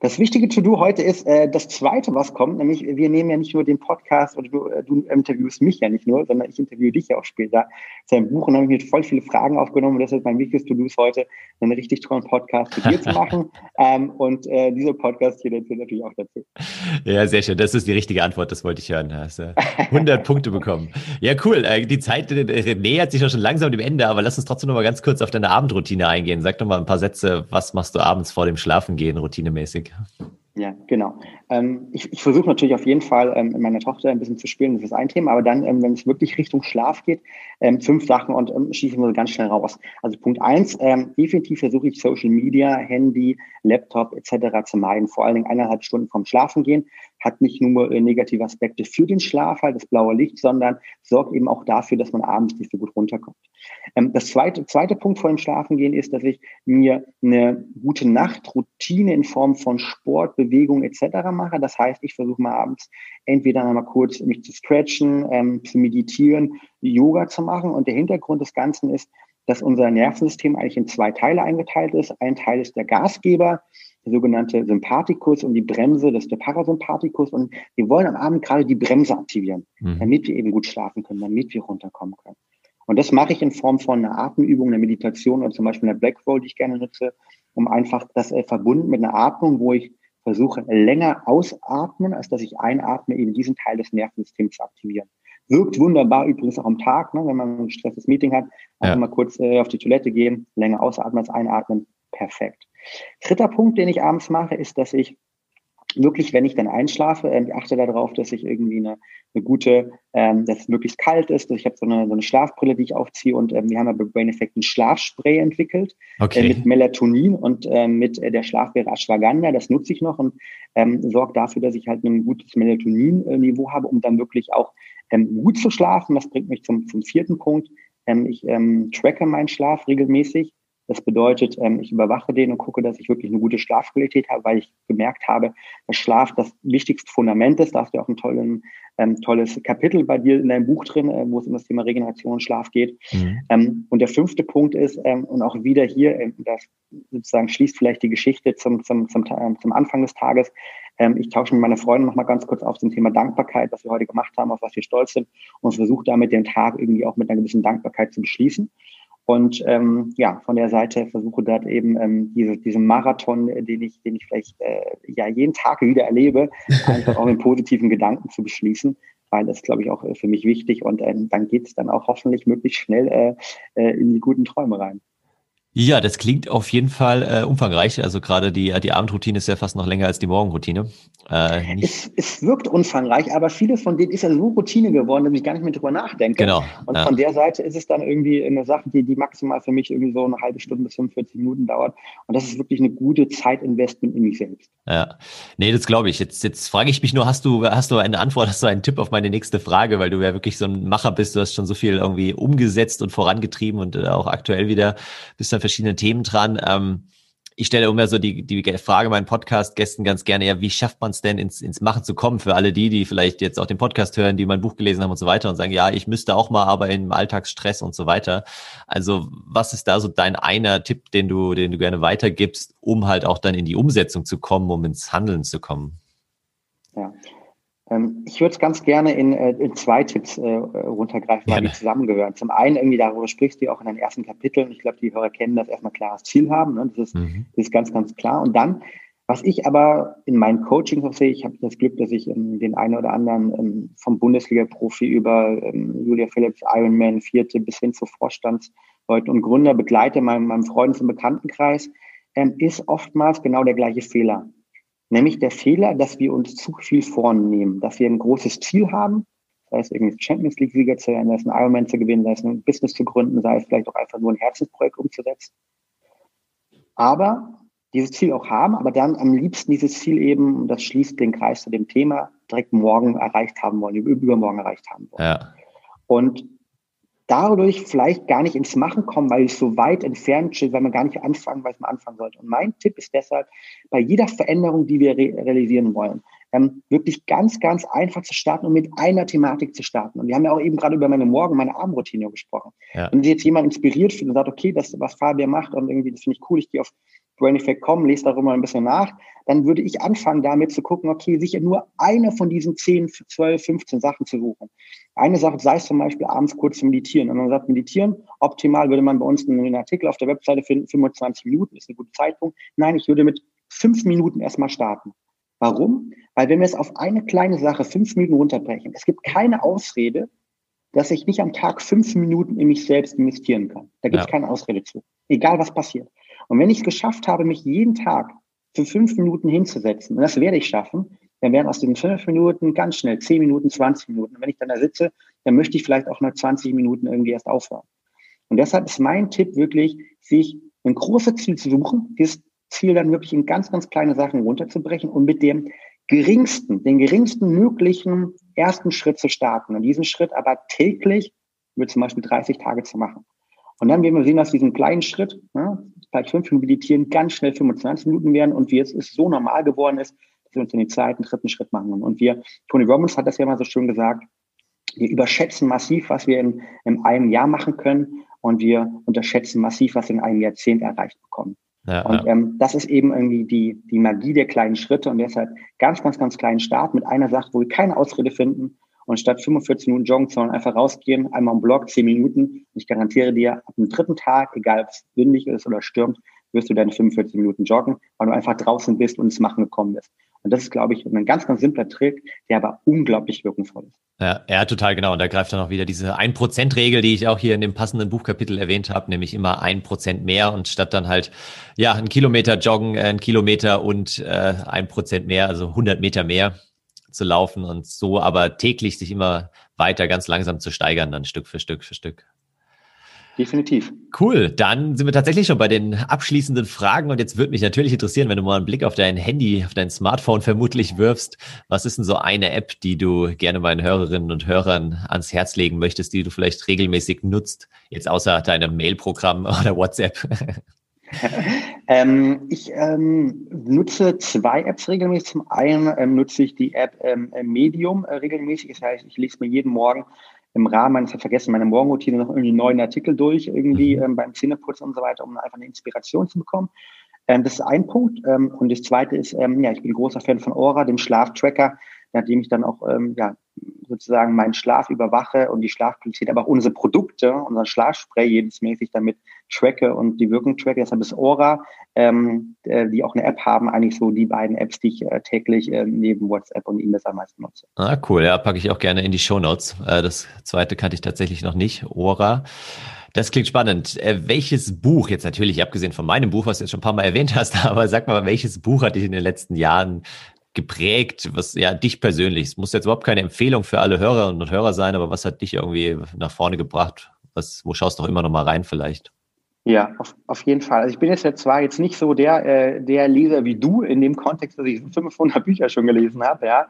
Das wichtige To-Do heute ist äh, das zweite, was kommt, nämlich wir nehmen ja nicht nur den Podcast oder du, äh, du interviewst mich ja nicht nur, sondern ich interviewe dich ja auch später. Sein Buch und habe mir voll viele Fragen aufgenommen. Und das ist mein wichtiges To-Do heute, einen richtig tollen Podcast mit dir zu machen. <laughs> Ähm, und äh, dieser Podcast hier dazu natürlich auch dazu. Ja, sehr schön. Das ist die richtige Antwort. Das wollte ich hören. Hast du 100 Punkte bekommen. Ja, cool. Äh, die Zeit äh, nähert sich ja schon langsam dem Ende, aber lass uns trotzdem noch mal ganz kurz auf deine Abendroutine eingehen. Sag doch mal ein paar Sätze. Was machst du abends vor dem Schlafengehen routinemäßig? Ja, genau. Ähm, ich, ich versuche natürlich auf jeden Fall ähm, mit meiner Tochter ein bisschen zu spielen, das ist ein Thema, aber dann, ähm, wenn es wirklich Richtung Schlaf geht, ähm, fünf Sachen und ähm, schießen wir ganz schnell raus. Also Punkt eins, ähm, definitiv versuche ich Social Media, Handy, Laptop etc. zu meiden, vor allen Dingen eineinhalb Stunden vorm Schlafen gehen hat nicht nur äh, negative Aspekte für den Schlaf, halt das blaue Licht, sondern sorgt eben auch dafür, dass man abends nicht so gut runterkommt. Ähm, das zweite, zweite Punkt vor dem Schlafengehen ist, dass ich mir eine gute Nachtroutine in Form von Sport, Bewegung etc. mache. Das heißt, ich versuche mal abends entweder einmal kurz mich zu stretchen, ähm, zu meditieren, Yoga zu machen. Und der Hintergrund des Ganzen ist, dass unser Nervensystem eigentlich in zwei Teile eingeteilt ist. Ein Teil ist der Gasgeber, der sogenannte Sympathikus und die Bremse, das ist der Parasympathikus. Und wir wollen am Abend gerade die Bremse aktivieren, mhm. damit wir eben gut schlafen können, damit wir runterkommen können. Und das mache ich in Form von einer Atemübung, einer Meditation oder zum Beispiel einer Black Roll, die ich gerne nutze, um einfach das äh, verbunden mit einer Atmung, wo ich versuche, länger ausatmen, als dass ich einatme, eben diesen Teil des Nervensystems zu aktivieren. Wirkt wunderbar übrigens auch am Tag, ne, wenn man ein stresses Meeting hat, einfach ja. mal kurz äh, auf die Toilette gehen, länger ausatmen als einatmen, perfekt. Dritter Punkt, den ich abends mache, ist, dass ich wirklich, wenn ich dann einschlafe, äh, achte darauf, dass ich irgendwie eine, eine gute, ähm, dass es möglichst kalt ist. Ich habe so eine, so eine Schlafbrille, die ich aufziehe und ähm, wir haben ja bei Brain Effect ein Schlafspray entwickelt okay. äh, mit Melatonin und äh, mit äh, der Schlafbeere Ashwagandha. Das nutze ich noch und ähm, sorgt dafür, dass ich halt ein gutes Melatonin-Niveau habe, um dann wirklich auch ähm, gut zu schlafen. Das bringt mich zum, zum vierten Punkt. Ähm, ich ähm, tracke meinen Schlaf regelmäßig das bedeutet, ähm, ich überwache den und gucke, dass ich wirklich eine gute Schlafqualität habe, weil ich gemerkt habe, dass Schlaf das wichtigste Fundament ist. Da hast du auch ein tollen, ähm, tolles Kapitel bei dir in deinem Buch drin, äh, wo es um das Thema Regeneration und Schlaf geht. Mhm. Ähm, und der fünfte Punkt ist, und auch wieder hier, das sozusagen schließt vielleicht die Geschichte zum, zum, zum, zum Anfang des Tages. Ich tausche mit meiner Freundin noch mal ganz kurz auf zum Thema Dankbarkeit, was wir heute gemacht haben, auf was wir stolz sind und versuche damit den Tag irgendwie auch mit einer gewissen Dankbarkeit zu beschließen. Und ähm, ja, von der Seite versuche dort eben ähm, diese, diesen Marathon, den ich, den ich vielleicht äh, ja jeden Tag wieder erlebe, einfach auch mit positiven Gedanken zu beschließen, weil das glaube ich auch äh, für mich wichtig und ähm, dann geht es dann auch hoffentlich möglichst schnell äh, äh, in die guten Träume rein. Ja, das klingt auf jeden Fall äh, umfangreich. Also gerade die, die Abendroutine ist ja fast noch länger als die Morgenroutine. Äh, es, es wirkt umfangreich, aber viele von denen ist ja so Routine geworden, dass ich gar nicht mehr drüber nachdenke. Genau. Und ja. von der Seite ist es dann irgendwie eine Sache, die, die maximal für mich irgendwie so eine halbe Stunde bis 45 Minuten dauert. Und das ist wirklich eine gute Zeitinvestment in mich selbst. Ja, nee, das glaube ich. Jetzt, jetzt frage ich mich nur, hast du, hast du eine Antwort, hast du einen Tipp auf meine nächste Frage, weil du ja wirklich so ein Macher bist, du hast schon so viel irgendwie umgesetzt und vorangetrieben und äh, auch aktuell wieder bist an verschiedenen Themen dran. Ähm, ich stelle immer so die, die Frage meinen Podcast-Gästen ganz gerne, ja, wie schafft man es denn ins, ins Machen zu kommen für alle die, die vielleicht jetzt auch den Podcast hören, die mein Buch gelesen haben und so weiter und sagen, ja, ich müsste auch mal, aber im Alltagsstress und so weiter. Also was ist da so dein einer Tipp, den du, den du gerne weitergibst, um halt auch dann in die Umsetzung zu kommen, um ins Handeln zu kommen? Ja, ähm, ich würde es ganz gerne in, äh, in zwei Tipps äh, runtergreifen, weil die zusammengehören. Zum einen irgendwie darüber sprichst du auch in den ersten Kapiteln. Ich glaube, die Hörer kennen das erstmal klares Ziel haben. Ne? Das, ist, mhm. das ist ganz, ganz klar. Und dann, was ich aber in meinen Coachings auch sehe, ich habe das Glück, dass ich ähm, den einen oder anderen ähm, vom Bundesliga-Profi über ähm, Julia Phillips, Ironman, Vierte bis hin zu Vorstandsleuten und Gründer begleite, meinem, meinem Freundes- und Bekanntenkreis, ähm, ist oftmals genau der gleiche Fehler Nämlich der Fehler, dass wir uns zu viel vornehmen, dass wir ein großes Ziel haben, sei es irgendwie Champions League-Sieger zu werden, sei es ein Ironman zu gewinnen, sei es ein Business zu gründen, sei es vielleicht auch einfach nur ein Herzensprojekt umzusetzen. Aber dieses Ziel auch haben, aber dann am liebsten dieses Ziel eben, und das schließt den Kreis zu dem Thema, direkt morgen erreicht haben wollen, übermorgen erreicht haben wollen. Ja. Und dadurch vielleicht gar nicht ins Machen kommen, weil es so weit entfernt steht, weil man gar nicht anfangen, weil man anfangen sollte. Und mein Tipp ist deshalb, bei jeder Veränderung, die wir re realisieren wollen, ähm, wirklich ganz, ganz einfach zu starten und mit einer Thematik zu starten. Und wir haben ja auch eben gerade über meine Morgen-, meine Abendroutine gesprochen. Ja. Wenn sich jetzt jemand inspiriert fühlt und sagt, okay, das, was Fabian macht und irgendwie, das finde ich cool, ich gehe auf Brain Effect kommen, lese darüber ein bisschen nach, dann würde ich anfangen damit zu gucken, okay, sicher nur eine von diesen 10, 12, 15 Sachen zu suchen. Eine Sache sei es zum Beispiel abends kurz zu meditieren. Und man sagt, meditieren, optimal würde man bei uns einen Artikel auf der Webseite finden, 25 Minuten ist ein guter Zeitpunkt. Nein, ich würde mit fünf Minuten erstmal starten. Warum? Weil wenn wir es auf eine kleine Sache fünf Minuten runterbrechen, es gibt keine Ausrede, dass ich nicht am Tag fünf Minuten in mich selbst investieren kann. Da gibt es ja. keine Ausrede zu. Egal was passiert. Und wenn ich es geschafft habe, mich jeden Tag für fünf Minuten hinzusetzen, und das werde ich schaffen, dann werden aus den fünf Minuten ganz schnell zehn Minuten, 20 Minuten. Und wenn ich dann da sitze, dann möchte ich vielleicht auch nach 20 Minuten irgendwie erst aufhören. Und deshalb ist mein Tipp wirklich, sich ein großes Ziel zu suchen, dieses Ziel dann wirklich in ganz, ganz kleine Sachen runterzubrechen und mit dem geringsten, den geringsten möglichen ersten Schritt zu starten und diesen Schritt aber täglich über zum Beispiel 30 Tage zu machen. Und dann werden wir sehen, dass diesen kleinen Schritt, ne, vielleicht fünf Minuten meditieren, ganz schnell 25 Minuten werden und wie es ist so normal geworden ist, dass wir uns in den zweiten, dritten Schritt machen. Und wir, Tony Robbins hat das ja mal so schön gesagt, wir überschätzen massiv, was wir in, in einem Jahr machen können und wir unterschätzen massiv, was wir in einem Jahrzehnt erreicht bekommen. Ja, und ähm, das ist eben irgendwie die, die Magie der kleinen Schritte und deshalb ganz, ganz, ganz kleinen Start mit einer Sache, wo wir keine Ausrede finden und statt 45 Minuten joggen, sondern einfach rausgehen, einmal im Block, 10 Minuten. Ich garantiere dir, ab dem dritten Tag, egal ob es windig ist oder stürmt, wirst du deine 45 Minuten joggen, weil du einfach draußen bist und ins Machen gekommen bist. Und das ist, glaube ich, ein ganz, ganz simpler Trick, der aber unglaublich wirkungsvoll ist. Ja, ja, total genau. Und da greift dann auch wieder diese 1%-Regel, die ich auch hier in dem passenden Buchkapitel erwähnt habe, nämlich immer ein Prozent mehr und statt dann halt, ja, ein Kilometer joggen, äh, ein Kilometer und äh, ein Prozent mehr, also 100 Meter mehr zu laufen und so aber täglich sich immer weiter ganz langsam zu steigern, dann Stück für Stück für Stück. Definitiv. Cool. Dann sind wir tatsächlich schon bei den abschließenden Fragen. Und jetzt würde mich natürlich interessieren, wenn du mal einen Blick auf dein Handy, auf dein Smartphone vermutlich wirfst. Was ist denn so eine App, die du gerne meinen Hörerinnen und Hörern ans Herz legen möchtest, die du vielleicht regelmäßig nutzt? Jetzt außer deinem Mailprogramm <laughs> oder WhatsApp. <laughs> ähm, ich ähm, nutze zwei Apps regelmäßig. Zum einen ähm, nutze ich die App ähm, Medium äh, regelmäßig. Das heißt, ich lese mir jeden Morgen im Rahmen ich vergessen, meine Morgenroutine noch irgendwie einen neuen Artikel durch, irgendwie mhm. ähm, beim Zähneputzen und so weiter, um einfach eine Inspiration zu bekommen. Ähm, das ist ein Punkt. Und das zweite ist, ähm, ja, ich bin großer Fan von Aura, dem Schlaftracker, nachdem ich dann auch ähm, ja, sozusagen meinen Schlaf überwache und die Schlafqualität, aber auch unsere Produkte, unseren Schlafspray jedes mäßig damit tracke und die Wirkung tracke. Deshalb ist Aura, ähm, äh, die auch eine App haben, eigentlich so die beiden Apps, die ich äh, täglich äh, neben WhatsApp und E-Mails am meisten nutze. Ah, cool. Ja, packe ich auch gerne in die Show Notes. Äh, das zweite kannte ich tatsächlich noch nicht, Aura. Das klingt spannend. Äh, welches Buch, jetzt natürlich abgesehen von meinem Buch, was du jetzt schon ein paar Mal erwähnt hast, <laughs> aber sag mal, welches Buch hat dich in den letzten Jahren geprägt, was ja dich persönlich, es muss jetzt überhaupt keine Empfehlung für alle Hörerinnen und Hörer sein, aber was hat dich irgendwie nach vorne gebracht? Was, wo schaust du auch immer noch mal rein vielleicht? Ja, auf, auf jeden Fall. Also ich bin jetzt ja zwar jetzt nicht so der, äh, der Leser wie du in dem Kontext, dass ich <laughs> 500 Bücher schon gelesen habe, ja.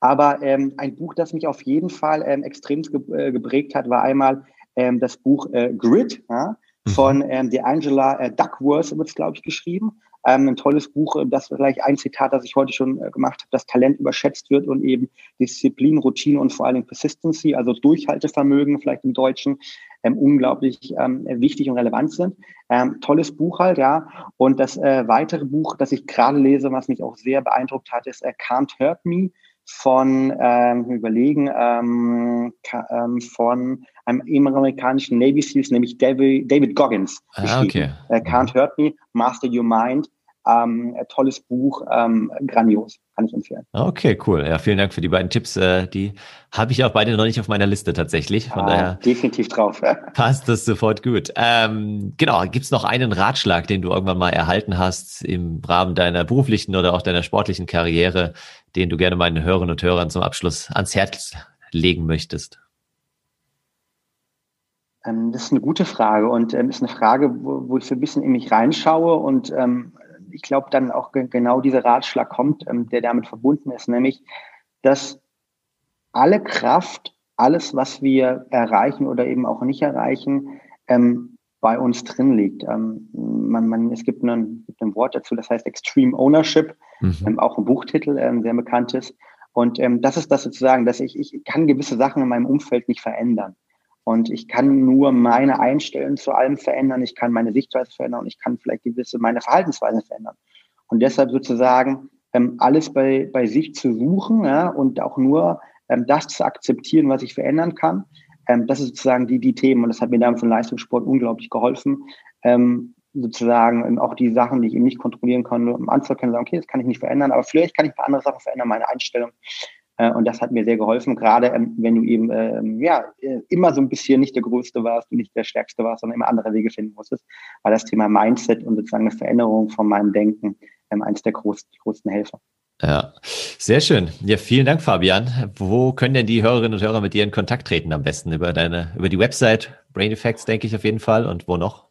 Aber ähm, ein Buch, das mich auf jeden Fall ähm, extrem äh, geprägt hat, war einmal ähm, das Buch äh, Grid ja, mhm. von ähm, der Angela äh, Duckworth, wird es, glaube ich, geschrieben. Ähm, ein tolles Buch, äh, das vielleicht ein Zitat, das ich heute schon äh, gemacht habe, dass Talent überschätzt wird und eben Disziplin, Routine und vor allem Persistency, also Durchhaltevermögen vielleicht im Deutschen, ähm, unglaublich ähm, wichtig und relevant sind. Ähm, tolles Buch halt, ja. Und das äh, weitere Buch, das ich gerade lese, was mich auch sehr beeindruckt hat, ist äh, Can't Hurt Me von, ähm, überlegen, ähm, ähm, von einem amerikanischen Navy Seals, nämlich David, David Goggins. Ah, okay. Äh, Can't Hurt Me, Master Your Mind. Ähm, tolles Buch, ähm, grandios, kann ich empfehlen. Okay, cool. Ja, vielen Dank für die beiden Tipps. Äh, die habe ich auch beide noch nicht auf meiner Liste tatsächlich. Von ah, daher definitiv drauf. <laughs> passt das sofort gut. Ähm, genau, gibt es noch einen Ratschlag, den du irgendwann mal erhalten hast im Rahmen deiner beruflichen oder auch deiner sportlichen Karriere, den du gerne meinen Hörerinnen und Hörern zum Abschluss ans Herz legen möchtest? Ähm, das ist eine gute Frage und ähm, ist eine Frage, wo, wo ich so ein bisschen in mich reinschaue und ähm, ich glaube, dann auch genau dieser Ratschlag kommt, ähm, der damit verbunden ist, nämlich, dass alle Kraft, alles, was wir erreichen oder eben auch nicht erreichen, ähm, bei uns drin liegt. Ähm, man, man, es gibt ein, gibt ein Wort dazu, das heißt Extreme Ownership, mhm. ähm, auch ein Buchtitel, ähm, sehr bekannt ist. Und ähm, das ist das sozusagen, dass ich, ich kann gewisse Sachen in meinem Umfeld nicht verändern. Und ich kann nur meine Einstellungen zu allem verändern, ich kann meine Sichtweise verändern und ich kann vielleicht gewisse meine Verhaltensweisen verändern. Und deshalb sozusagen ähm, alles bei, bei sich zu suchen ja, und auch nur ähm, das zu akzeptieren, was ich verändern kann. Ähm, das ist sozusagen die, die Themen und das hat mir damals im Leistungssport unglaublich geholfen. Ähm, sozusagen ähm, auch die Sachen, die ich eben nicht kontrollieren kann, um anzuerkennen, sagen, okay, das kann ich nicht verändern, aber vielleicht kann ich ein paar andere Sachen verändern, meine Einstellung. Äh, und das hat mir sehr geholfen, gerade ähm, wenn du eben ähm, ja äh, immer so ein bisschen nicht der Größte warst und nicht der Stärkste warst, sondern immer andere Wege finden musstest, war das Thema Mindset und sozusagen eine Veränderung von meinem Denken ähm, eines der groß, größten Helfer. Ja, sehr schön. Ja, vielen Dank, Fabian. Wo können denn die Hörerinnen und Hörer mit dir in Kontakt treten am besten? Über deine, über die Website Brain Effects, denke ich auf jeden Fall. Und wo noch?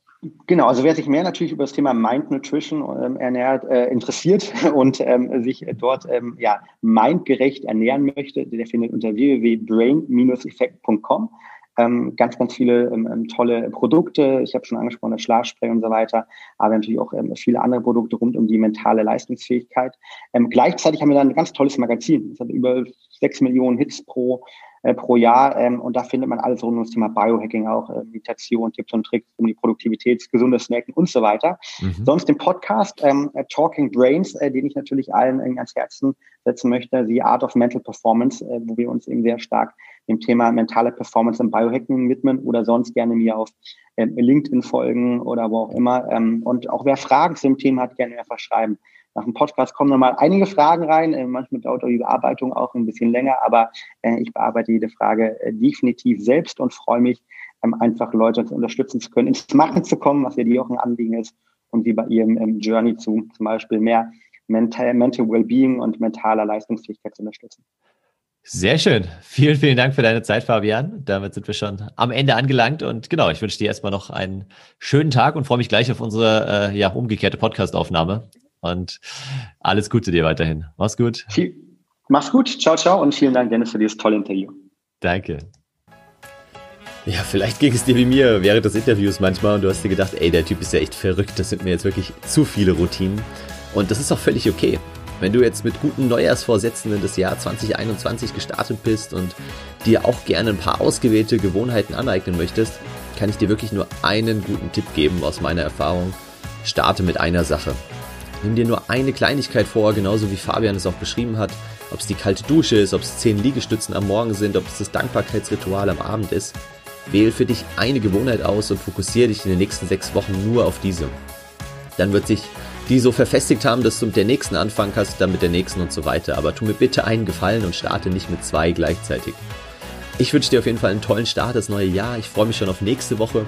Genau, also wer sich mehr natürlich über das Thema Mind Nutrition ähm, ernährt, äh, interessiert <laughs> und ähm, sich dort ähm, ja, mindgerecht ernähren möchte, der findet unter www.brain-effekt.com ähm, ganz, ganz viele ähm, ähm, tolle Produkte. Ich habe schon angesprochen, das Schlafspray und so weiter, aber natürlich auch ähm, viele andere Produkte rund um die mentale Leistungsfähigkeit. Ähm, gleichzeitig haben wir dann ein ganz tolles Magazin. Es hat über sechs Millionen Hits pro äh, pro Jahr. Ähm, und da findet man alles rund um das Thema Biohacking auch, äh, Meditation, Tipps und Tricks um die Produktivität, gesunde Snacken und so weiter. Mhm. Sonst den Podcast ähm, äh, Talking Brains, äh, den ich natürlich allen äh, ans Herzen setzen möchte, The Art of Mental Performance, äh, wo wir uns eben sehr stark dem Thema mentale Performance im Biohacking widmen oder sonst gerne mir auf ähm, LinkedIn folgen oder wo auch immer. Ähm, und auch wer Fragen zu dem Thema hat, gerne einfach schreiben. Nach dem Podcast kommen nochmal einige Fragen rein. Äh, manchmal dauert die Bearbeitung auch ein bisschen länger, aber äh, ich bearbeite jede Frage äh, definitiv selbst und freue mich, ähm, einfach Leute unterstützen zu können, ins Machen zu kommen, was ja die auch ein Anliegen ist und wie bei ihrem ähm, Journey zu zum Beispiel mehr Mental, Mental Wellbeing und mentaler Leistungsfähigkeit zu unterstützen. Sehr schön. Vielen, vielen Dank für deine Zeit, Fabian. Damit sind wir schon am Ende angelangt. Und genau, ich wünsche dir erstmal noch einen schönen Tag und freue mich gleich auf unsere äh, ja, umgekehrte Podcastaufnahme. Und alles Gute dir weiterhin. Mach's gut. Mach's gut. Ciao, ciao. Und vielen Dank, Dennis, für dieses tolle Interview. Danke. Ja, vielleicht ging es dir wie mir während des Interviews manchmal und du hast dir gedacht, ey, der Typ ist ja echt verrückt, das sind mir jetzt wirklich zu viele Routinen. Und das ist auch völlig okay. Wenn du jetzt mit guten Neujahrsvorsätzen in das Jahr 2021 gestartet bist und dir auch gerne ein paar ausgewählte Gewohnheiten aneignen möchtest, kann ich dir wirklich nur einen guten Tipp geben aus meiner Erfahrung. Starte mit einer Sache. Nimm dir nur eine Kleinigkeit vor, genauso wie Fabian es auch beschrieben hat. Ob es die kalte Dusche ist, ob es zehn Liegestützen am Morgen sind, ob es das Dankbarkeitsritual am Abend ist. Wähl für dich eine Gewohnheit aus und fokussiere dich in den nächsten sechs Wochen nur auf diese. Dann wird sich die so verfestigt haben, dass du mit der nächsten anfangen kannst, dann mit der nächsten und so weiter. Aber tu mir bitte einen Gefallen und starte nicht mit zwei gleichzeitig. Ich wünsche dir auf jeden Fall einen tollen Start das neue Jahr. Ich freue mich schon auf nächste Woche.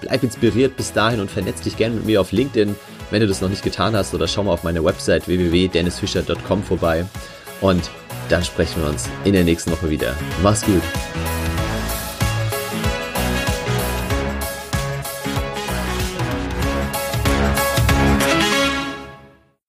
Bleib inspiriert bis dahin und vernetz dich gerne mit mir auf LinkedIn wenn du das noch nicht getan hast oder schau mal auf meine Website www.dennisfischer.com vorbei und dann sprechen wir uns in der nächsten Woche wieder. Mach's gut.